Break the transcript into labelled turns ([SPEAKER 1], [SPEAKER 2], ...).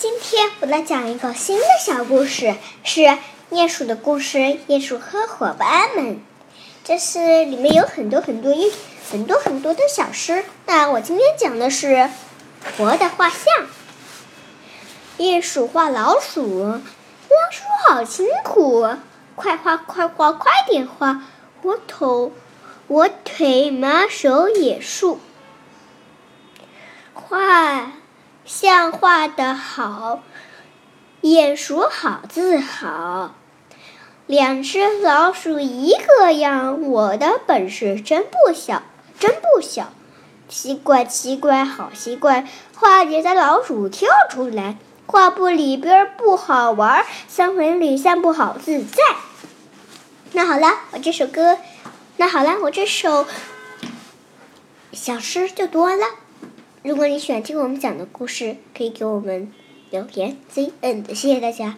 [SPEAKER 1] 今天我来讲一个新的小故事，是鼹鼠的故事。鼹鼠和伙伴们，这是里面有很多很多一很多很多的小诗。那我今天讲的是活的画像。鼹鼠画老鼠，老鼠好辛苦，快画快画快点画，我头我腿麻手也竖，画。像画的好，鼹鼠好自豪。两只老鼠一个样，我的本事真不小，真不小。奇怪奇怪好奇怪，画里的老鼠跳出来，画布里边不好玩，三文里散步好自在。那好了，我这首歌，那好了，我这首小诗就读完了。如果你喜欢听我们讲的故事，可以给我们留言。“ZND”，谢谢大家。